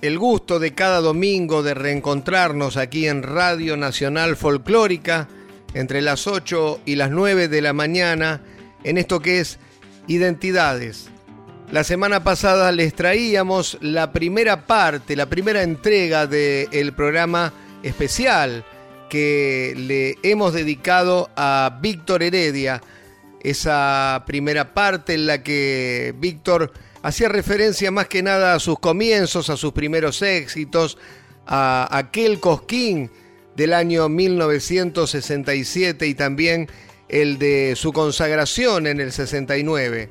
El gusto de cada domingo de reencontrarnos aquí en Radio Nacional Folclórica entre las 8 y las 9 de la mañana en esto que es Identidades. La semana pasada les traíamos la primera parte, la primera entrega del programa especial que le hemos dedicado a Víctor Heredia. Esa primera parte en la que Víctor hacía referencia más que nada a sus comienzos, a sus primeros éxitos, a aquel cosquín del año 1967 y también el de su consagración en el 69.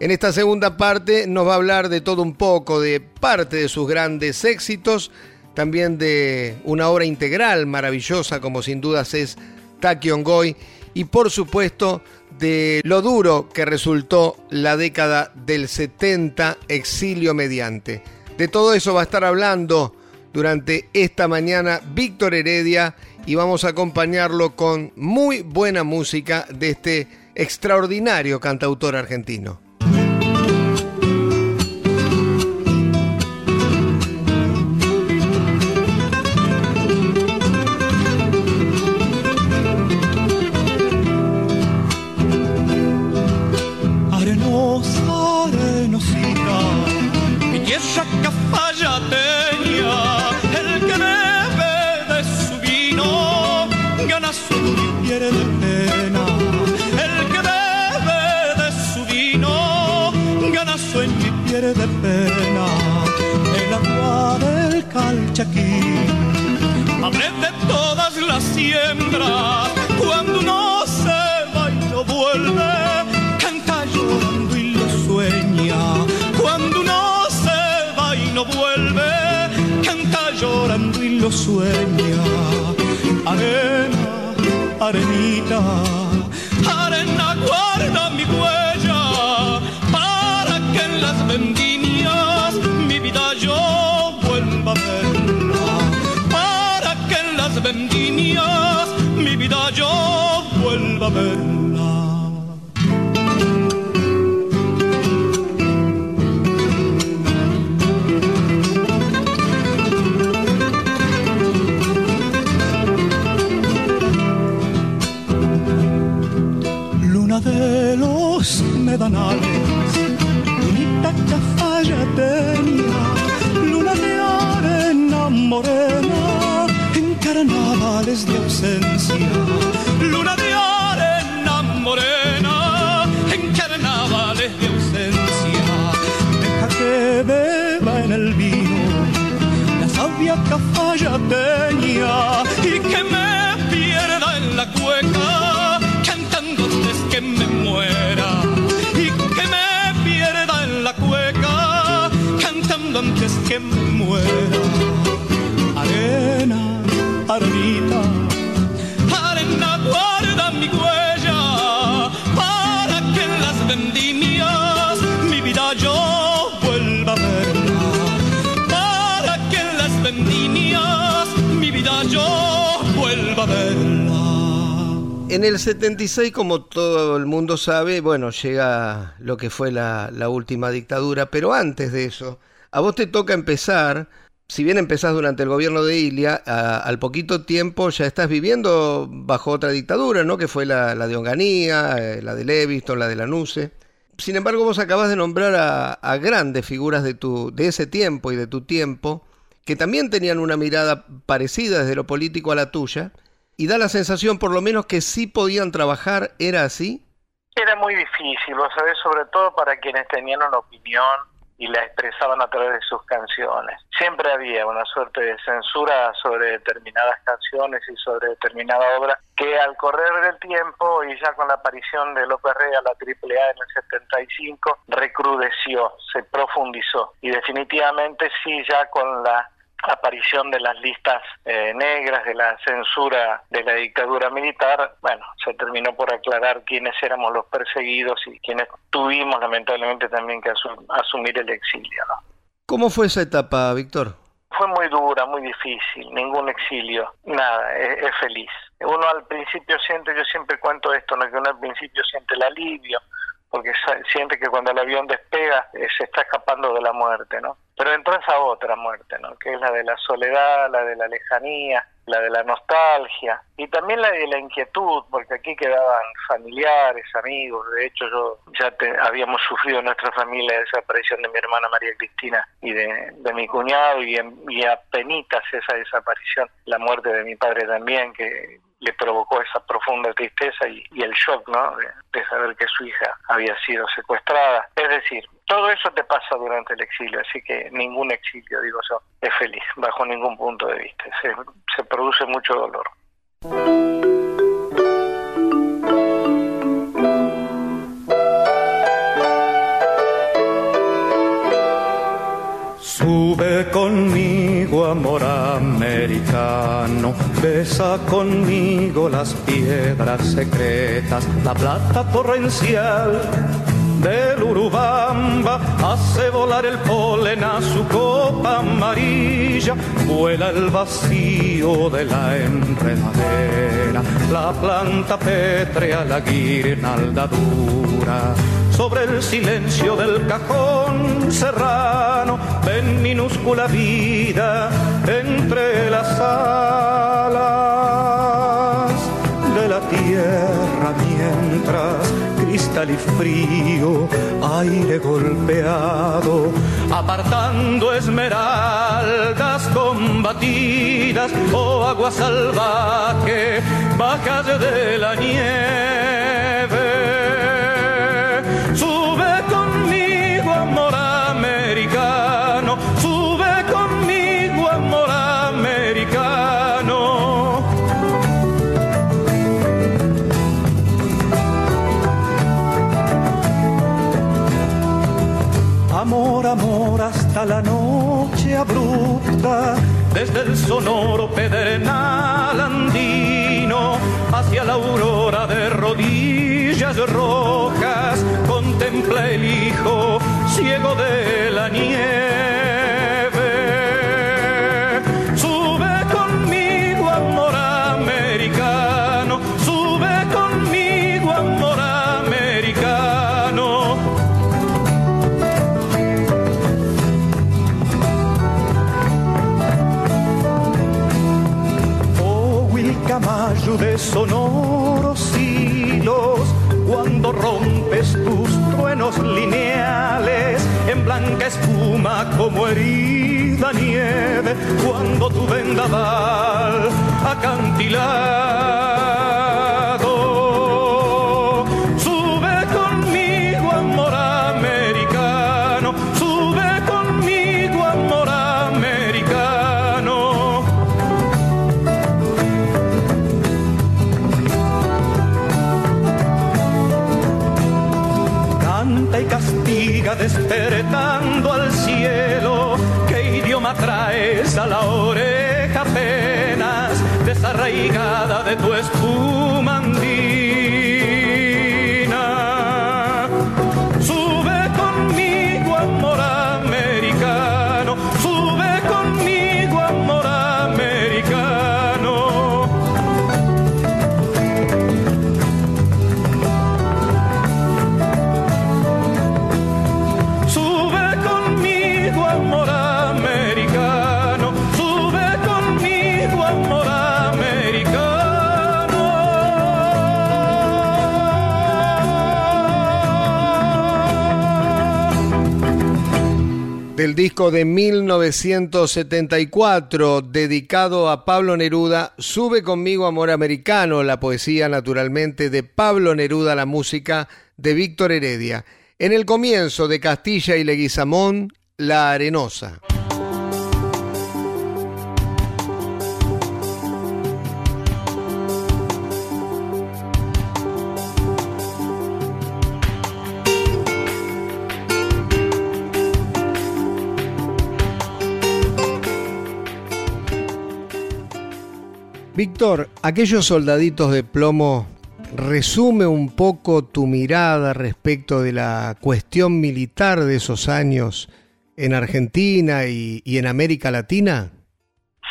En esta segunda parte nos va a hablar de todo un poco, de parte de sus grandes éxitos, también de una obra integral maravillosa como sin dudas es Takion Goy y por supuesto de lo duro que resultó la década del 70 exilio mediante. De todo eso va a estar hablando durante esta mañana Víctor Heredia y vamos a acompañarlo con muy buena música de este extraordinario cantautor argentino. Cuando uno se va y no vuelve, canta llorando y lo sueña. Cuando uno se va y no vuelve, canta llorando y lo sueña. Arena, arenita, arena guarda mi huella para que en las vendimias mi vida yo vuelva a verla. Para yo vuelva a verla. En el 76, como todo el mundo sabe, bueno, llega lo que fue la, última dictadura, pero antes de eso, a vos te toca empezar si bien empezás durante el gobierno de Ilia, al poquito tiempo ya estás viviendo bajo otra dictadura, ¿no? Que fue la, de Onganía, eh, la de Leviston, la de Lanuse. Sin embargo, vos acabas de nombrar a, a, grandes figuras de, tu, de ese tiempo y de tu tiempo, que también tenían una mirada parecida desde lo político a la tuya, y da la sensación por lo menos que sí podían trabajar, ¿era así? Era muy difícil, vos sabés, sobre todo para quienes tenían una opinión y la expresaban a través de sus canciones. Siempre había una suerte de censura sobre determinadas canciones y sobre determinada obra que al correr del tiempo y ya con la aparición de López Rey a la AAA en el 75 recrudeció, se profundizó y definitivamente sí ya con la aparición de las listas eh, negras, de la censura de la dictadura militar, bueno, se terminó por aclarar quiénes éramos los perseguidos y quienes tuvimos lamentablemente también que asumir el exilio. ¿no? ¿Cómo fue esa etapa, Víctor? Fue muy dura, muy difícil, ningún exilio, nada, es, es feliz. Uno al principio siente, yo siempre cuento esto, ¿no? que uno al principio siente el alivio, porque siente que cuando el avión despega eh, se está escapando de la muerte, ¿no? Pero entró esa otra muerte, ¿no? Que es la de la soledad, la de la lejanía, la de la nostalgia y también la de la inquietud, porque aquí quedaban familiares, amigos. De hecho, yo ya habíamos sufrido en nuestra familia la desaparición de mi hermana María Cristina y de, mi cuñado y, en, y penitas esa desaparición, la muerte de mi padre también, que le provocó esa profunda tristeza y, el shock, ¿no? De, saber que su hija había sido secuestrada. Es decir, todo eso te pasa durante el exilio, así que ningún exilio, digo yo, es feliz, bajo ningún punto de vista. Se, se produce mucho dolor. Sube conmigo, amor americano, besa conmigo las piedras secretas, la plata torrencial del Urubamba hace volar el polen a su copa amarilla, vuela el vacío de la enredadera, la planta pétrea, la guirnalda dura, sobre el silencio del cajón serrano, ven minúscula vida entre las alas cristal y frío, aire golpeado, apartando esmeraldas combatidas o agua salvaje, bajas de la nieve. Desde el sonoro pedernal andino, hacia la aurora de rodillas rojas, contempla el hijo ciego de la nieve. Como herida nieve, cuando tu vendaval acantilado de 1974 dedicado a Pablo Neruda, Sube conmigo Amor Americano, la poesía naturalmente de Pablo Neruda, la música de Víctor Heredia. En el comienzo de Castilla y Leguizamón, La Arenosa. Víctor, aquellos soldaditos de plomo resume un poco tu mirada respecto de la cuestión militar de esos años en Argentina y, en América Latina?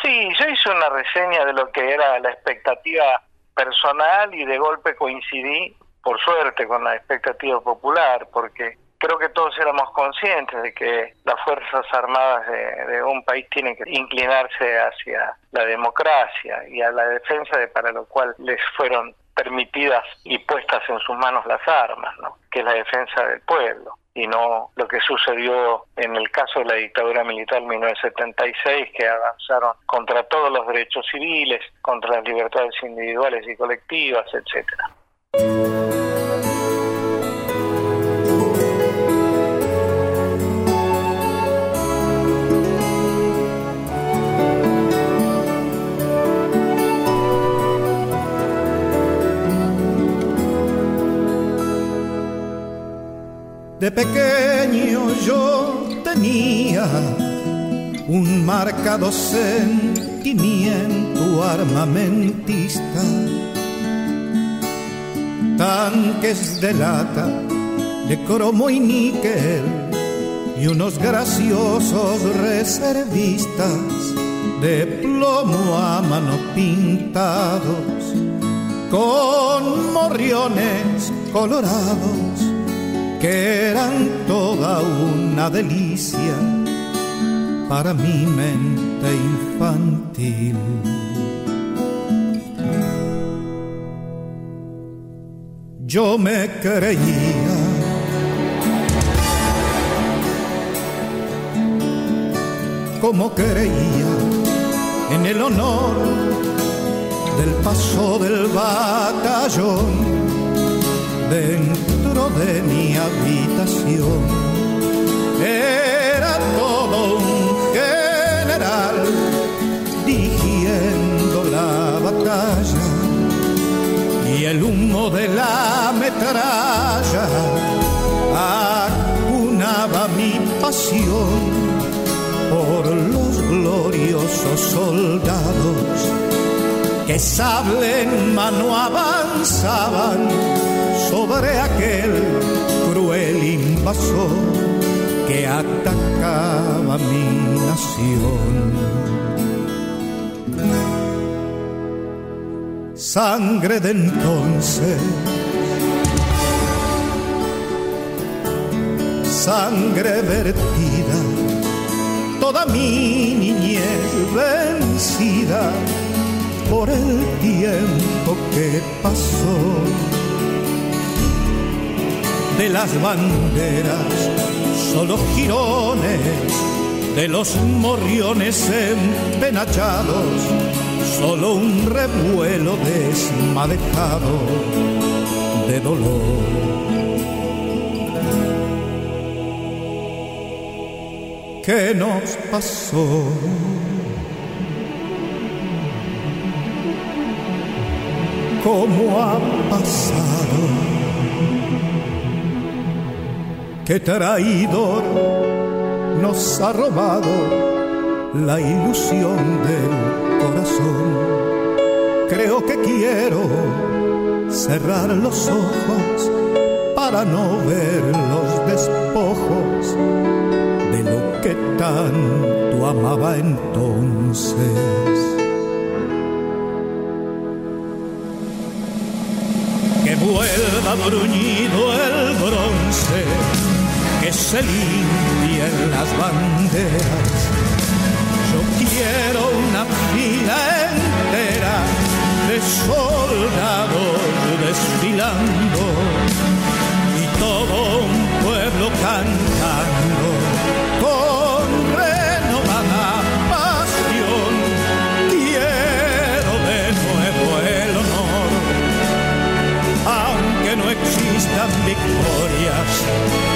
Sí, yo hice una reseña de lo que era la expectativa personal y de golpe coincidí, por suerte, con la expectativa popular, porque creo que todos éramos conscientes de que las Fuerzas Armadas de, un país tienen que inclinarse hacia la democracia y a la defensa de para lo cual les fueron permitidas y puestas en sus manos las armas, ¿no? que es la defensa del pueblo y no lo que sucedió en el caso de la dictadura militar en 1976, que avanzaron contra todos los derechos civiles, contra las libertades individuales y colectivas, etcétera. De pequeño yo tenía un marcado sentimiento armamentista. Tanques de lata, de cromo y níquel y unos graciosos reservistas de plomo a mano pintados con morriones colorados que eran toda una delicia para mi mente infantil. Yo me creía como creía en el honor del paso del batallón de mi habitación. Era todo un general dirigiendo la batalla y el humo de la metralla acunaba mi pasión por los gloriosos soldados que sable en mano avanzaban sobre aquel cruel invasor que atacaba mi nación. Sangre de entonces, sangre vertida, toda mi niñez vencida por el tiempo que pasó de las banderas, solo girones de los morriones empenachados, solo un revuelo desmadejado de dolor. ¿Qué nos pasó? ¿Cómo ha pasado? Que traidor nos ha robado la ilusión del corazón. Creo que quiero cerrar los ojos para no ver los despojos de lo que tanto amaba entonces. Que vuelva bruñido el bronce se limpien las banderas. Yo quiero una fila entera de soldados desfilando y todo un pueblo cantando con renovada pasión. Quiero de nuevo el honor, aunque no existan victorias.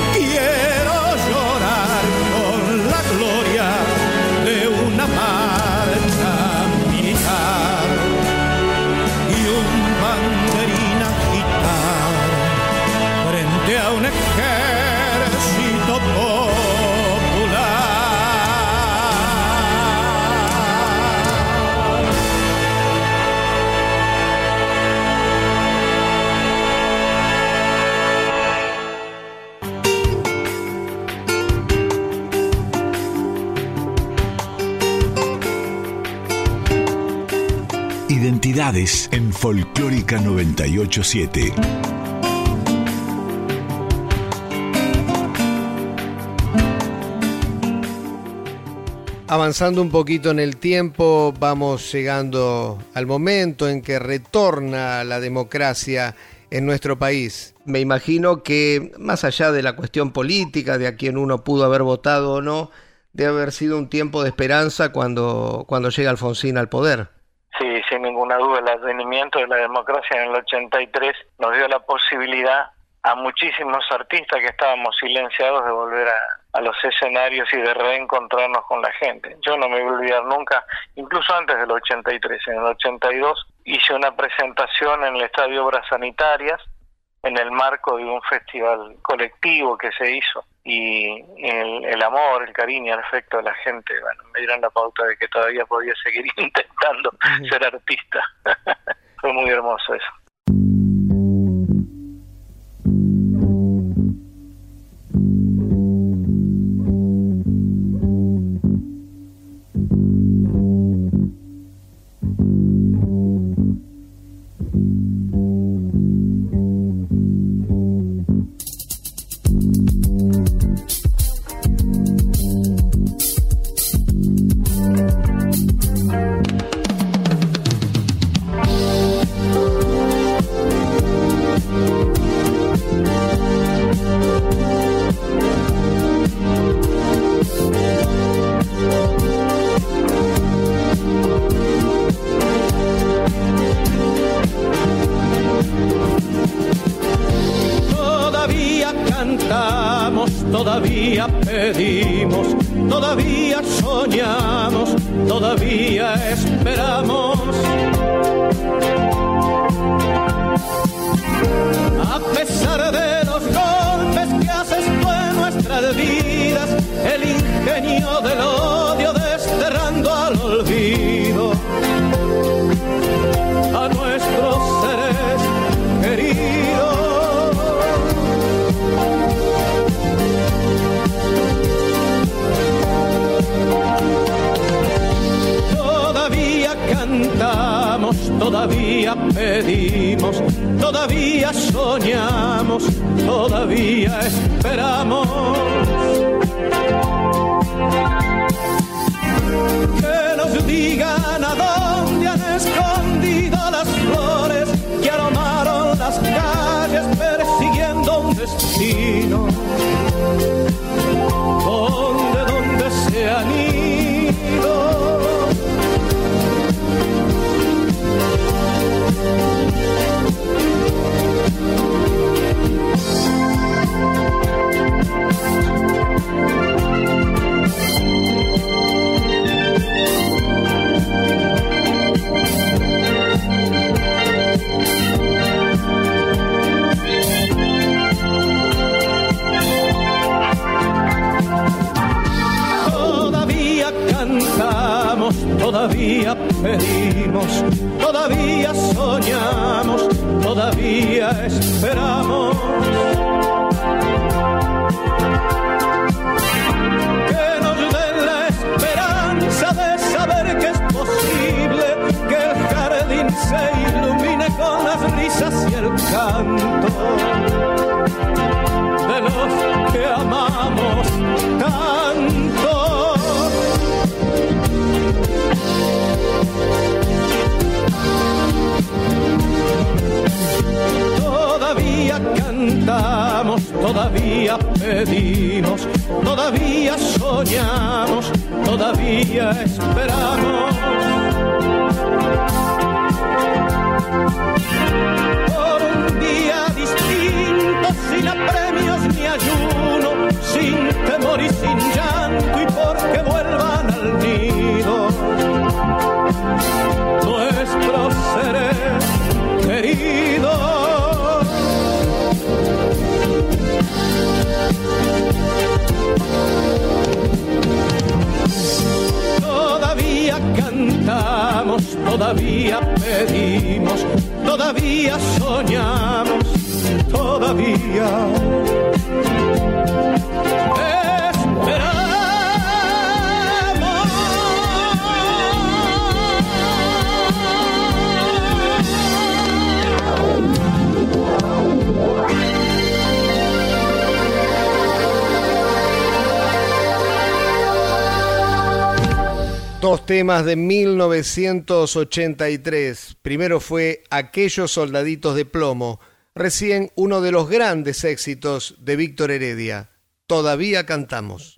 En Folclórica 987. Avanzando un poquito en el tiempo, vamos llegando al momento en que retorna la democracia en nuestro país. Me imagino que más allá de la cuestión política, de a quien uno pudo haber votado o no, debe haber sido un tiempo de esperanza cuando, cuando llega Alfonsín al poder. Ninguna duda, el advenimiento de la democracia en el 83 nos dio la posibilidad a muchísimos artistas que estábamos silenciados de volver a, a los escenarios y de reencontrarnos con la gente. Yo no me voy a olvidar nunca, incluso antes del 83, en el 82 hice una presentación en el Estadio Obras Sanitarias en el marco de un festival colectivo que se hizo y el, amor, el cariño, el afecto de la gente, bueno, me dieron la pauta de que todavía podía seguir intentando ser artista. Fue muy hermoso eso. todavía esperamos. A pesar de los golpes que haces tú en nuestras vidas, el ingenio de los todavía pedimos, todavía soñamos, todavía esperamos. todavía pedimos, todavía soñamos, todavía esperamos. Que nos den la esperanza de saber que es posible que el jardín se ilumine con las risas y el canto todavía pedimos, todavía soñamos, todavía esperamos. Por un día distinto, sin apremios ni ayuno, sin temor y sin llanto, y porque vuelvan al nido. Nuestros seres queridos todavía pedimos, todavía soñamos, todavía. Dos temas de 1983. Primero fue Aquellos soldaditos de plomo, recién uno de los grandes éxitos de Víctor Heredia. Todavía cantamos.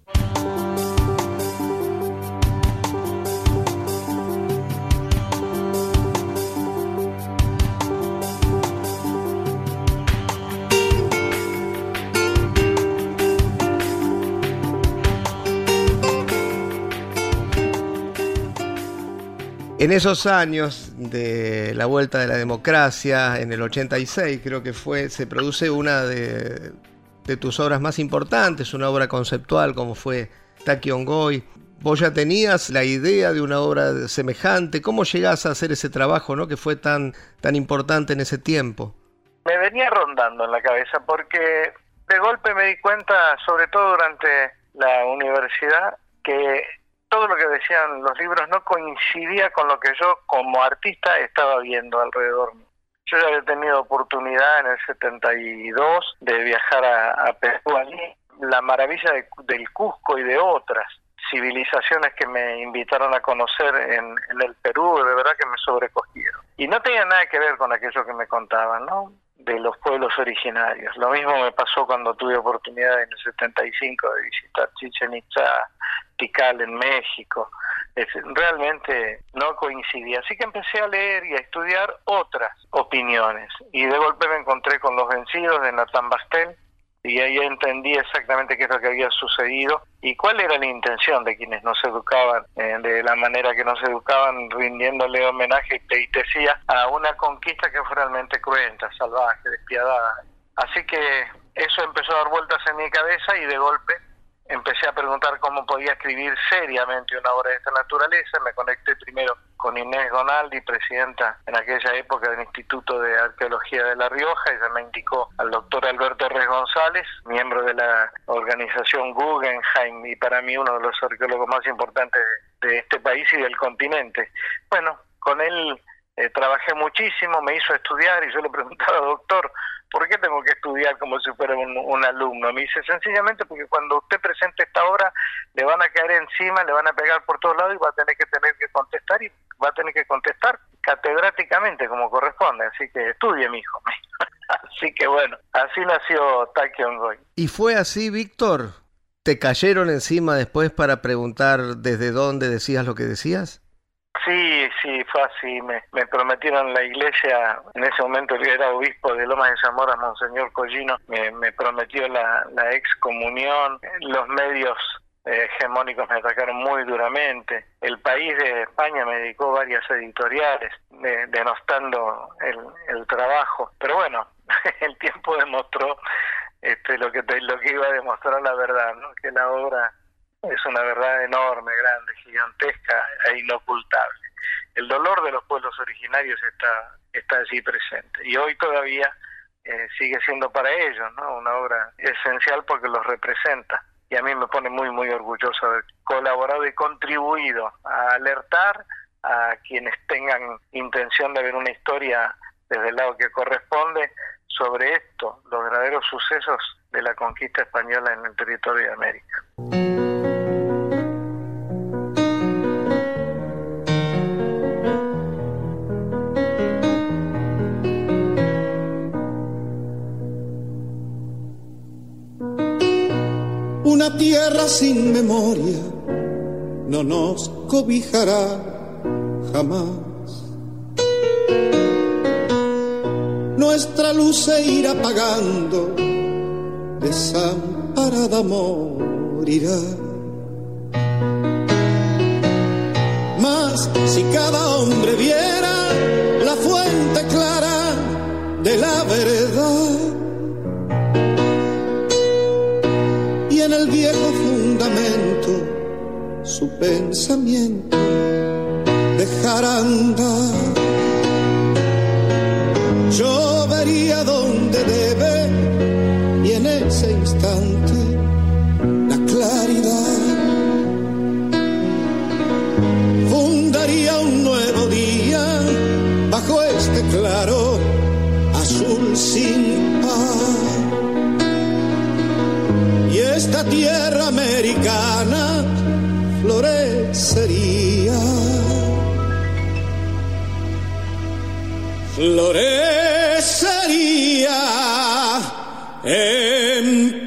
En esos años de la vuelta de la democracia, en el 86 creo que fue, se produce una de, tus obras más importantes, una obra conceptual como fue Taki Ongoy. Vos ya tenías la idea de una obra semejante. ¿Cómo llegás a hacer ese trabajo ¿no? que fue tan, tan importante en ese tiempo? Me venía rondando en la cabeza porque de golpe me di cuenta, sobre todo durante la universidad, que todo lo que decían los libros no coincidía con lo que yo como artista estaba viendo alrededor Yo ya había tenido oportunidad en el 72 de viajar a, Perú, la maravilla del Cusco y de otras civilizaciones que me invitaron a conocer en, en, el Perú, de verdad que me sobrecogieron. Y no tenía nada que ver con aquello que me contaban, ¿no? De los pueblos originarios. Lo mismo me pasó cuando tuve oportunidad en el 75 de visitar Chichen Itza, En México. realmente no coincidía. Así que empecé a leer y a estudiar otras opiniones. Y de golpe me encontré con los vencidos de Nathan Bastel y ahí entendí exactamente qué es lo que había sucedido y cuál era la intención de quienes nos educaban eh, de la manera que nos educaban rindiéndole homenaje y pleitesía a una conquista que fue realmente cruenta, salvaje, despiadada. Así que eso empezó a dar vueltas en mi cabeza y de golpe empecé a preguntar cómo podía escribir seriamente una obra de esta naturaleza. Me conecté primero con Inés Donaldi, presidenta en aquella época del Instituto de Arqueología de La Rioja. Ella me indicó al doctor Alberto Reyes González, miembro de la organización Guggenheim y para mí uno de los arqueólogos más importantes de este país y del continente. Bueno, con él eh, trabajé muchísimo, me hizo estudiar y yo le preguntaba, doctor, ¿por qué tengo que estudiar como si fuera un, alumno? Me dice, sencillamente porque cuando usted presente esta obra, le van a caer encima, le van a pegar por todos lados y va a tener que tener que contestar y va a tener que contestar catedráticamente como corresponde. Así que estudie, mi hijo. así que bueno, así nació Taki Ongoy. ¿Y fue así, Víctor? ¿Te cayeron encima después para preguntar desde dónde decías lo que decías? Sí, sí, fue así. Me, me prometieron la iglesia, en ese momento el era obispo de Loma de Zamora, Monseñor Collino, me, me prometió la, la excomunión. Los medios eh, hegemónicos me atacaron muy duramente. El país de España me dedicó varias editoriales denostando el, el trabajo. Pero bueno, el tiempo demostró este, lo que lo que iba a demostrar la verdad, ¿no? que la obra es una verdad enorme, grande, gigantesca e inocultable. El dolor de los pueblos originarios está, está allí presente y hoy todavía eh, sigue siendo para ellos ¿no? una obra esencial porque los representa y a mí me pone muy, muy orgulloso de haber colaborado y contribuido a alertar a quienes tengan intención de ver una historia desde el lado que corresponde sobre esto, los verdaderos sucesos de la conquista española en el territorio de América. Una tierra sin memoria no nos cobijará jamás. Nuestra luz se irá apagando, desamparada morirá. Mas si cada hombre viera la fuente clara de la verdad, su pensamiento dejará andar. Yo florecería en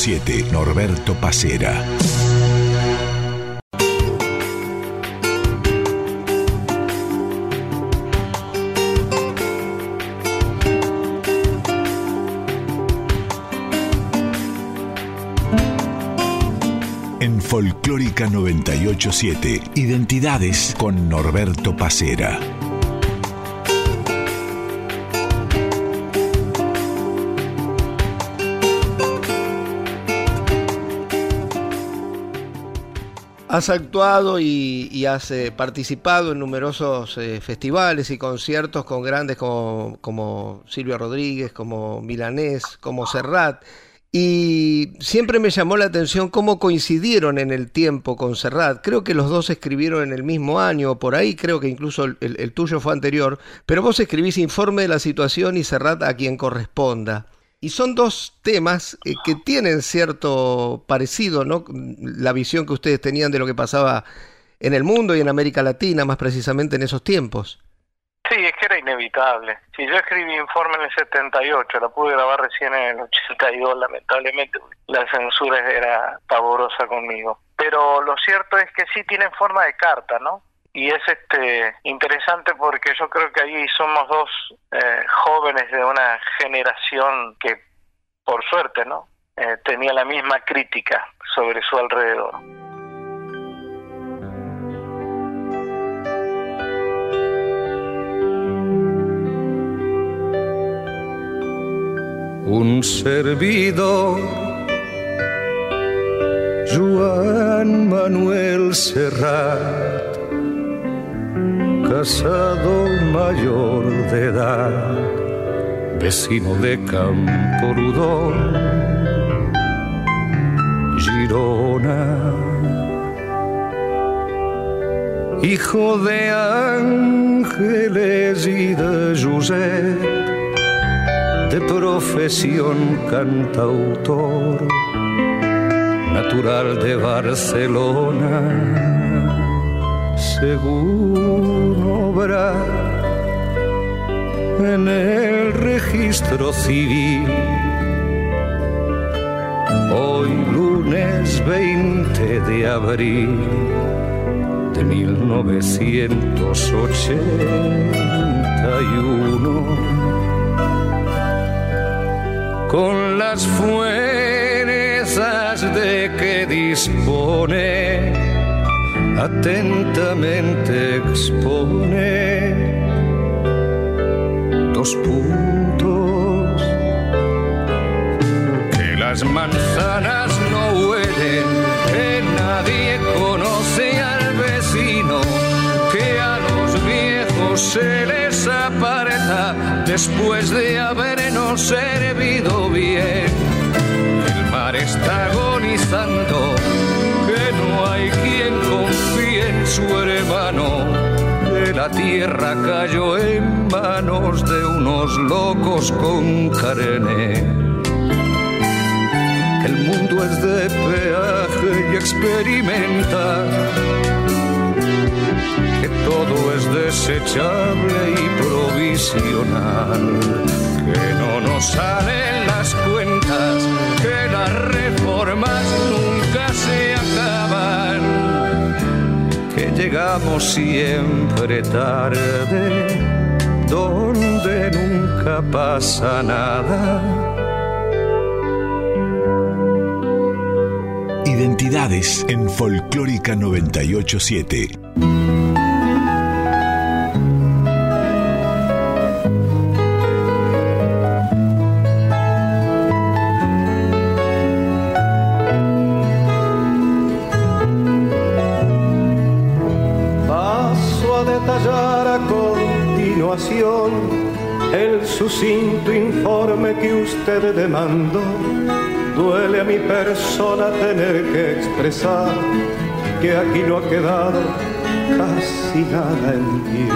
987, Norberto Pacera. En Folclórica 987, Identidades con Norberto Pacera. Has actuado y, has eh, participado en numerosos eh, festivales y conciertos con grandes como, como Silvio Rodríguez, como Milanés, como Serrat. Y siempre me llamó la atención cómo coincidieron en el tiempo con Serrat. Creo que los dos escribieron en el mismo año, por ahí creo que incluso el, el tuyo fue anterior, pero vos escribís informe de la situación y Serrat a quien corresponda. Y son dos temas eh, que tienen cierto parecido, ¿no? La visión que ustedes tenían de lo que pasaba en el mundo y en América Latina, más precisamente en esos tiempos. Sí, es que era inevitable. Si yo escribí informe en el 78, la pude grabar recién en el 82, lamentablemente la censura era pavorosa conmigo. Pero lo cierto es que sí tienen forma de carta, ¿no? Y es este interesante porque yo creo que ahí somos dos eh, jóvenes de una generación que por suerte no eh, tenía la misma crítica sobre su alrededor. Un servidor Juan Manuel Serrat casado mayor de edad, vecino de Camporudón, Girona. Hijo de ángeles y de José, de profesión cantautor natural de Barcelona, según en el registro civil. Hoy lunes 20 de abril de 1981 con las fuerzas de que dispone, atentamente expone dos puntos. Que las manzanas no huelen, que nadie conoce al vecino, que a los viejos se les aparta después de habernos servido la tierra cayó en manos de unos locos con carne. Que el mundo es de peaje y experimenta que todo es desechable y provisional, que no nos salen las cuentas, que las reformas nunca se acaban, llegamos siempre tarde, donde nunca pasa nada. Identidades en Folclórica 987. Usted demandó. Duele a mi persona tener que expresar que aquí no ha quedado casi nada en pie.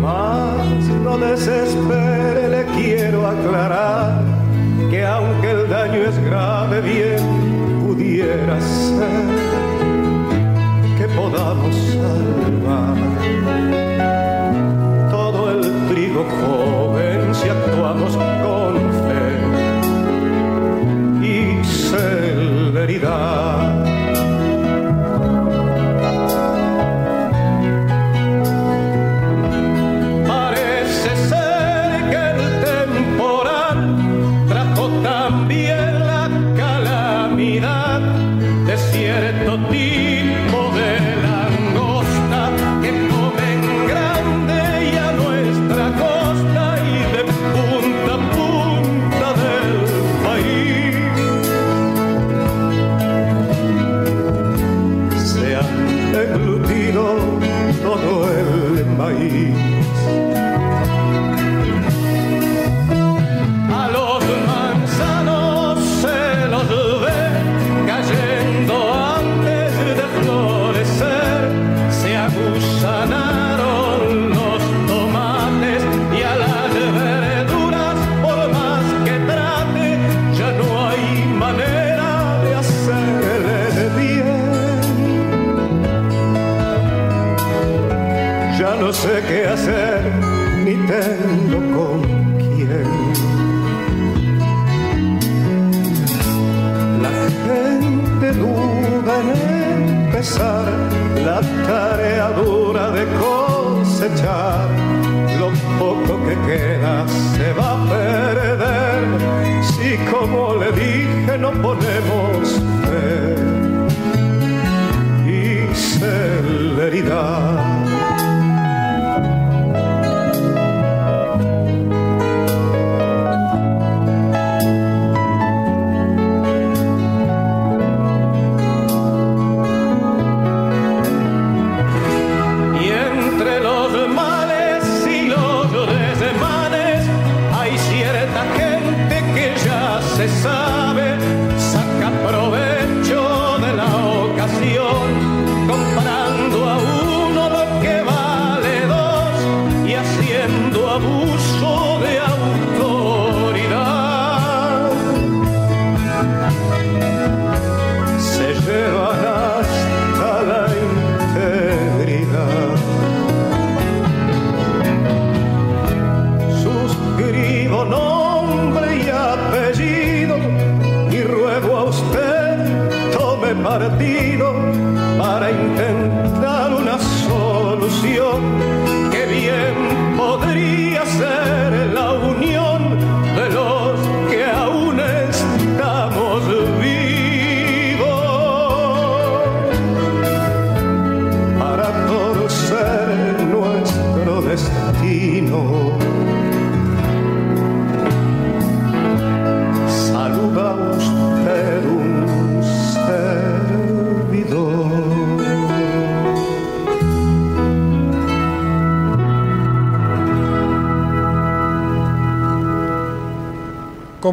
Mas no desespere, le quiero aclarar que aunque el daño es grave, bien pudiera ser que podamos salvar For.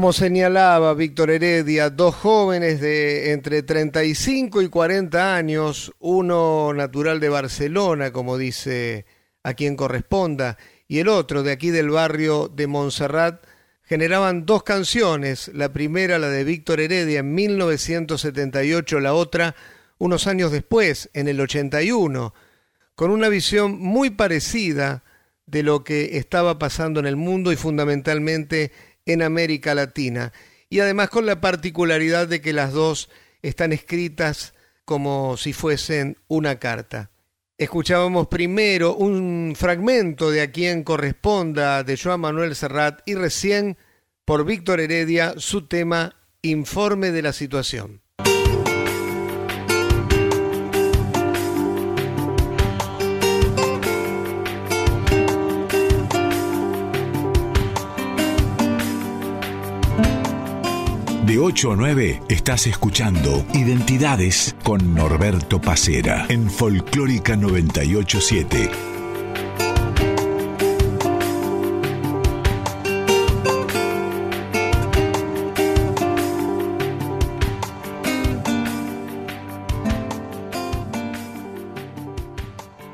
Como señalaba Víctor Heredia, dos jóvenes de entre 35 y 40 años, uno natural de Barcelona, como dice a quien corresponda, y el otro de aquí del barrio de Montserrat, generaban dos canciones, la primera la de Víctor Heredia en 1978, la otra unos años después, en el 81, con una visión muy parecida de lo que estaba pasando en el mundo y fundamentalmente en América Latina. Y además con la particularidad de que las dos están escritas como si fuesen una carta. Escuchábamos primero un fragmento de A quien corresponda de Joan Manuel Serrat y recién por Víctor Heredia su tema Informe de la situación. De 8 a 9 estás escuchando Identidades con Norberto Pacera en Folclórica 987.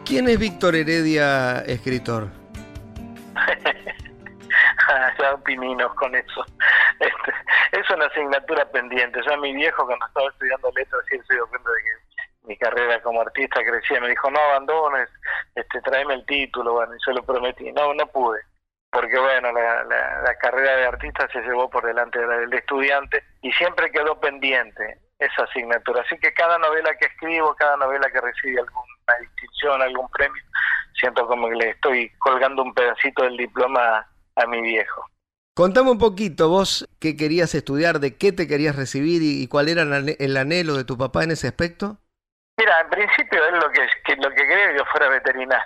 ¿Quién es Víctor Heredia, escritor? ya opininos con eso. Este, es una asignatura pendiente. Ya mi viejo cuando estaba estudiando letras sí se dio cuenta de que mi carrera como artista crecía. Me dijo, no abandones, este, tráeme el título. Bueno, y yo lo prometí. No, no pude. Porque bueno, la, la, la carrera de artista se llevó por delante de la del estudiante y siempre quedó pendiente esa asignatura. Así que cada novela que escribo, cada novela que recibe alguna distinción, algún premio, siento como que le estoy colgando un pedacito del diploma a mi viejo. Contame un poquito, vos qué querías estudiar, de qué te querías recibir y, y cuál era el anhelo de tu papá en ese aspecto. Mira, en principio él lo que, que lo que quería que yo fuera veterinario.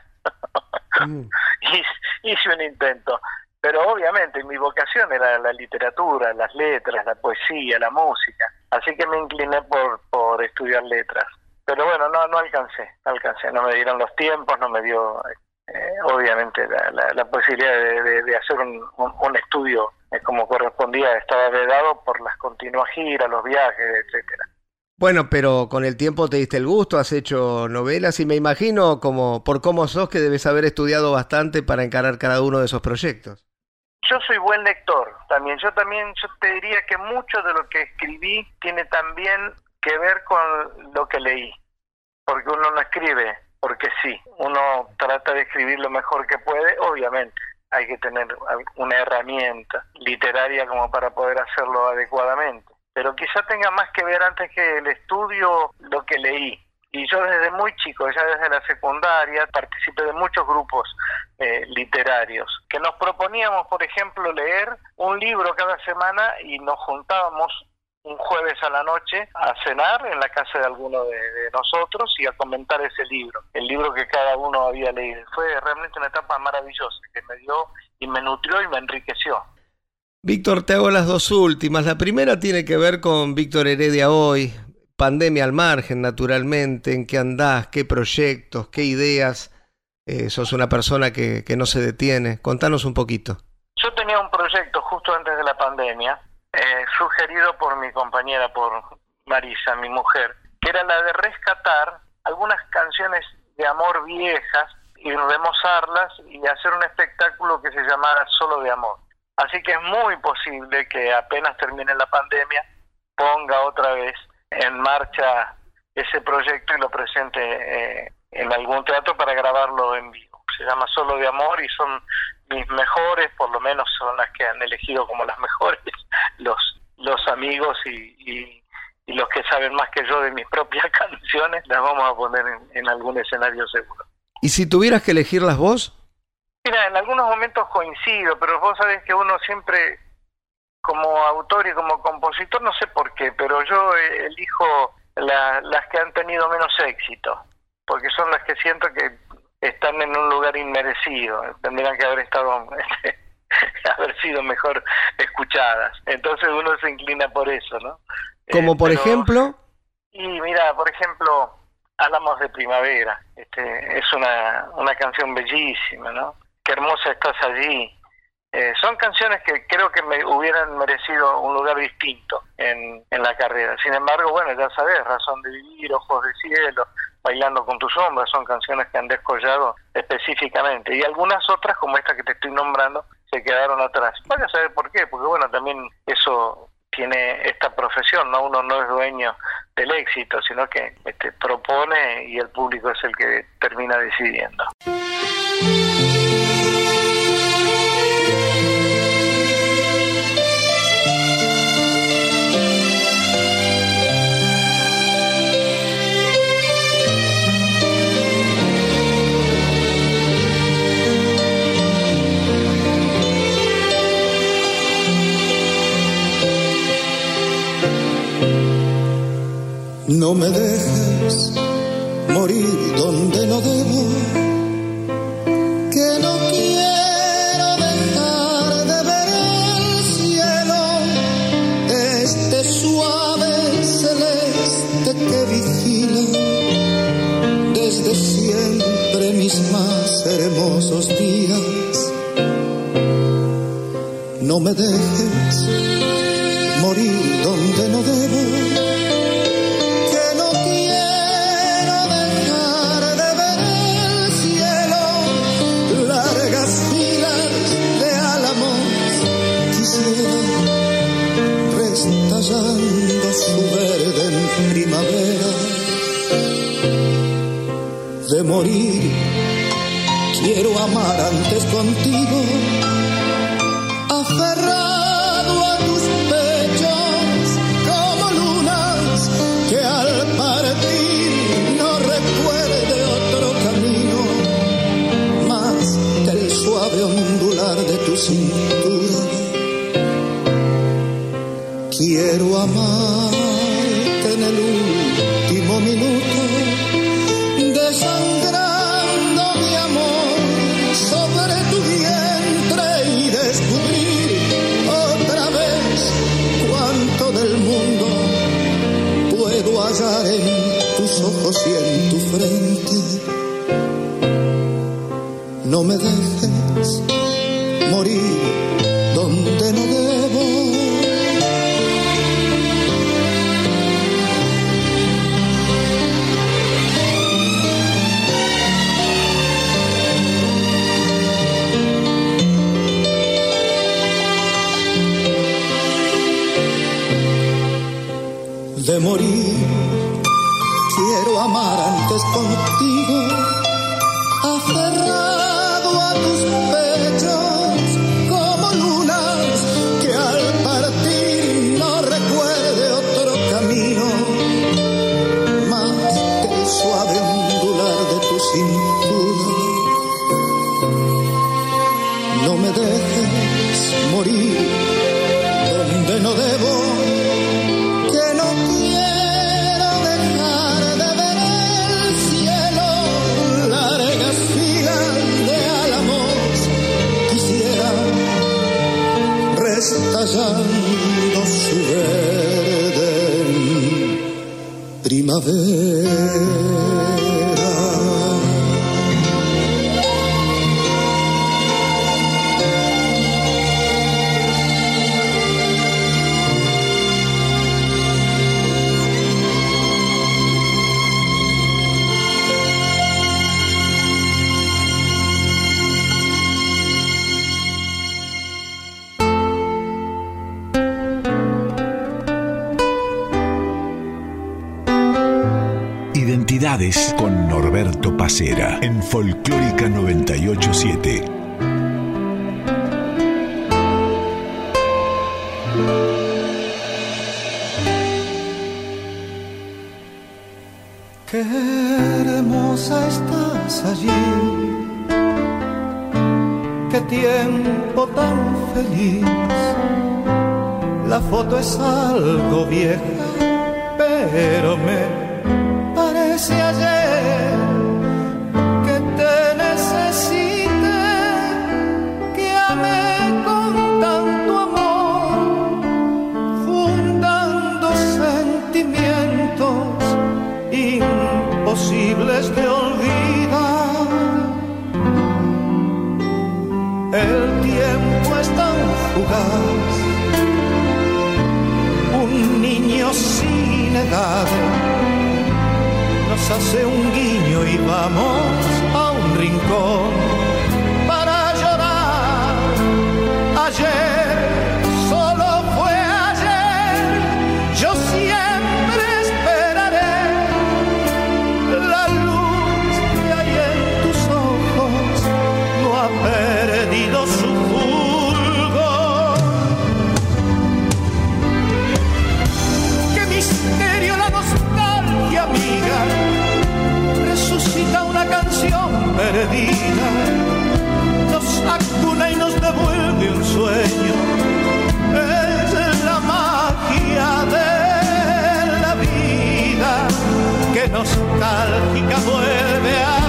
Mm. hice, hice un intento, pero obviamente mi vocación era la literatura, las letras, la poesía, la música, así que me incliné por, por estudiar letras. Pero bueno, no, no alcancé, no alcancé, no me dieron los tiempos, no me dio eh, obviamente la, la, la posibilidad de, de, de hacer un, un, un estudio eh, como correspondía, estaba vedado por las continuas giras, los viajes, etcétera. Bueno, pero con el tiempo te diste el gusto, has hecho novelas y me imagino como por cómo sos que debes haber estudiado bastante para encarar cada uno de esos proyectos. Yo soy buen lector también. Yo también yo te diría que mucho de lo que escribí tiene también que ver con lo que leí. Porque uno no escribe porque sí. Uno trata de escribir lo mejor que puede, obviamente. Hay que tener una herramienta literaria como para poder hacerlo adecuadamente. Pero quizá tenga más que ver antes que el estudio lo que leí. Y yo desde muy chico, ya desde la secundaria, participé de muchos grupos eh, literarios, que nos proponíamos, por ejemplo, leer un libro cada semana y nos juntábamos un jueves a la noche a cenar en la casa de alguno de, de, nosotros y a comentar ese libro, el libro que cada uno había leído. Fue realmente una etapa maravillosa que me dio y me nutrió y me enriqueció. Víctor, te hago las dos últimas. La primera tiene que ver con Víctor Heredia hoy, pandemia al margen, naturalmente, en qué andás, qué proyectos, qué ideas. Eh, sos una persona que, que no se detiene. Contanos un poquito. Yo tenía un proyecto justo antes de la pandemia, eh, sugerido por mi compañera, por Marisa, mi mujer, que era la de rescatar algunas canciones de amor viejas y remozarlas y hacer un espectáculo que se llamara Solo de Amor. Así que es muy posible que apenas termine la pandemia ponga otra vez en marcha ese proyecto y lo presente eh, en algún teatro para grabarlo en vivo. Se llama Solo de Amor y son mis mejores, por lo menos son las que han elegido como las mejores, los, los amigos y, y, y los que saben más que yo de mis propias canciones, las vamos a poner en, en algún escenario seguro. ¿Y si tuvieras que elegir las voz? Mira, en algunos momentos coincido, pero vos sabés que uno siempre, como autor y como compositor, no sé por qué, pero yo eh, elijo las que han tenido menos éxito, porque son las que siento que están en un lugar inmerecido, tendrían que haber estado, haber sido mejor escuchadas. Entonces uno se inclina por eso, ¿no? Como Eh, por pero- ejemplo, Y mira, por ejemplo, Hablamos de Primavera, este, es una, una canción bellísima, ¿no? Qué hermosa estás allí. Eh, son canciones que creo que me hubieran merecido un lugar distinto en, en la carrera. Sin embargo, bueno, ya sabes, Razón de Vivir, Ojos de Cielo, Bailando con tu sombra, son canciones que han descollado específicamente. Y algunas otras, como esta que te estoy nombrando, se quedaron atrás. Vaya a saber por qué, porque bueno, también eso tiene esta profesión, ¿no? Uno no es dueño del éxito, sino que este, propone y el público es el que termina decidiendo. No me dejes morir donde no debo, que no quiero dejar de ver el cielo, este suave celeste que vigila desde siempre mis más hermosos días. No me dejes morir donde no debo quiero amar antes contigo, aferrado Me dejes morir donde no debo. de morir. Quiero amar antes Hermosa estás allí, qué tiempo tan feliz. La foto es algo vieja, pero me nos hace un guiño y vamos a un rincón para llorar. Ayer, perdida, nos acuna y nos devuelve un sueño. Es la magia de la vida que nostálgica vuelve a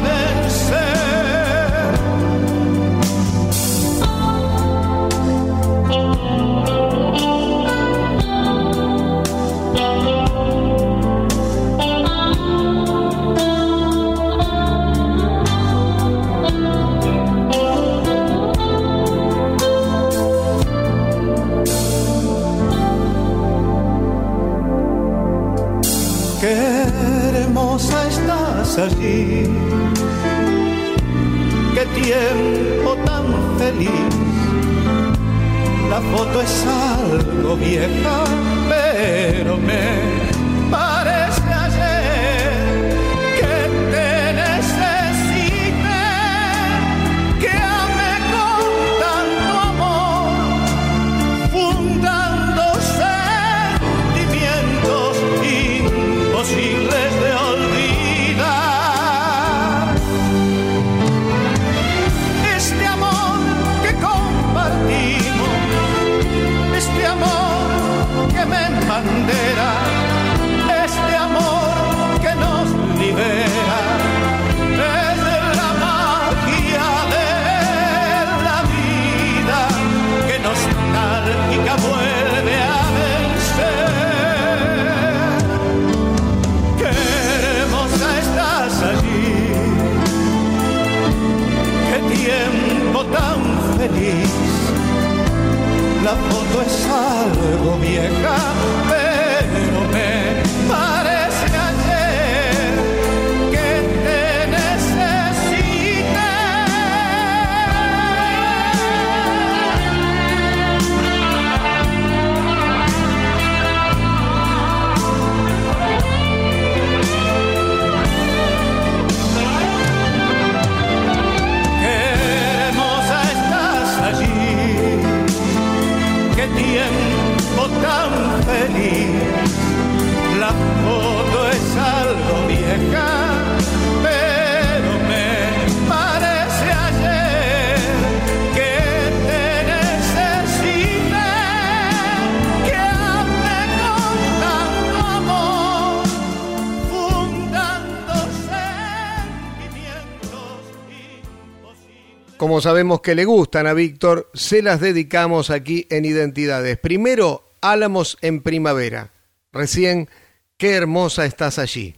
Como sabemos que le gustan a Víctor, se las dedicamos aquí en Identidades. Primero, Álamos en Primavera. Recién, qué hermosa estás allí.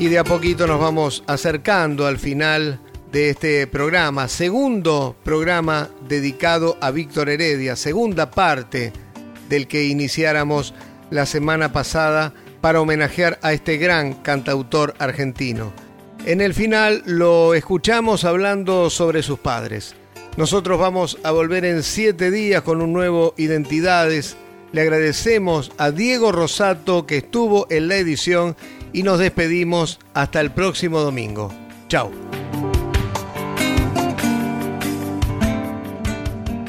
Y de a poquito nos vamos acercando al final de este programa, segundo programa dedicado a Víctor Heredia, segunda parte del que iniciáramos la semana pasada para homenajear a este gran cantautor argentino. En el final lo escuchamos hablando sobre sus padres. Nosotros vamos a volver en siete días con un nuevo Identidades. Le agradecemos a Diego Rosato que estuvo en la edición y nos despedimos hasta el próximo domingo. Chao.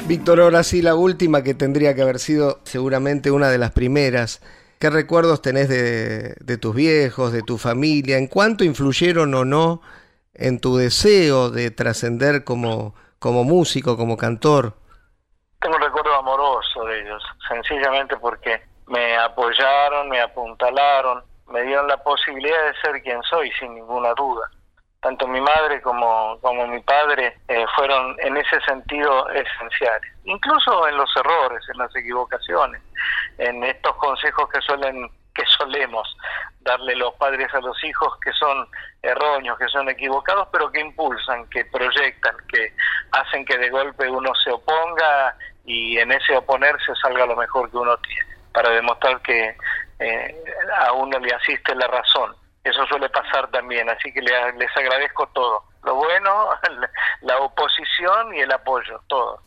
Víctor, ahora sí, la última que tendría que haber sido seguramente una de las primeras. ¿Qué recuerdos tenés de, tus viejos, de tu familia? ¿En cuánto influyeron o no en tu deseo de trascender como, como músico, como cantor? Tengo un recuerdo amoroso de ellos, sencillamente porque me apoyaron, me apuntalaron, me dieron la posibilidad de ser quien soy, sin ninguna duda tanto mi madre como, como mi padre eh, fueron en ese sentido esenciales, incluso en los errores, en las equivocaciones, en estos consejos que suelen que solemos darle los padres a los hijos que son erróneos, que son equivocados, pero que impulsan, que proyectan, que hacen que de golpe uno se oponga y en ese oponerse salga lo mejor que uno tiene, para demostrar que eh, a uno le asiste la razón eso suele pasar también, así que les, agradezco todo. Lo bueno, la oposición y el apoyo, todo.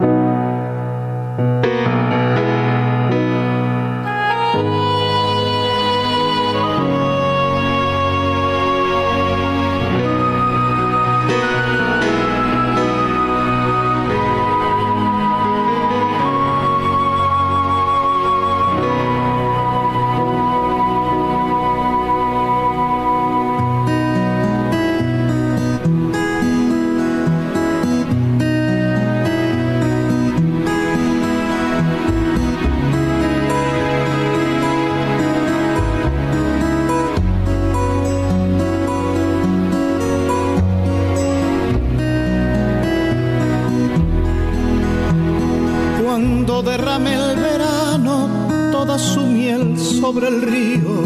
El río,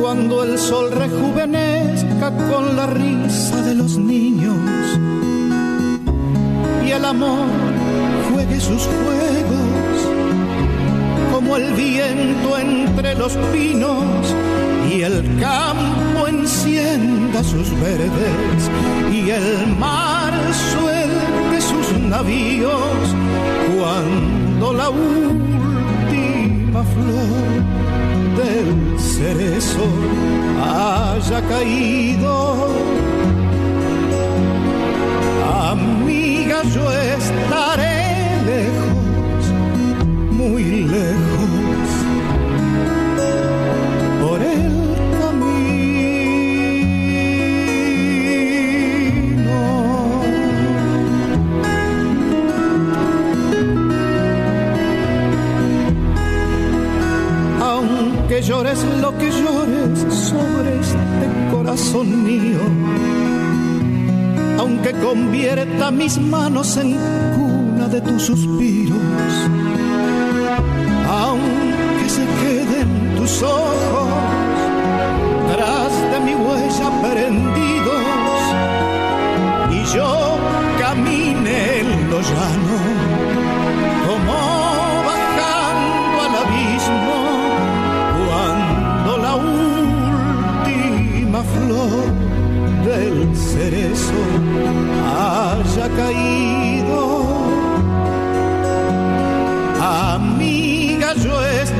cuando el sol rejuvenezca con la risa de los niños y el amor juegue sus juegos como el viento entre los pinos y el campo encienda sus verdes y el mar suelte sus navíos cuando la flor del cerezo haya caído. Amiga, yo estaré lejos, muy lejos llores lo que llores sobre este corazón mío, aunque convierta mis manos en cuna de tus suspiros, aunque se queden tus ojos tras de mi huella prendidos y yo camine en lo llano flor del cerezo haya caído. Amiga, yo estaré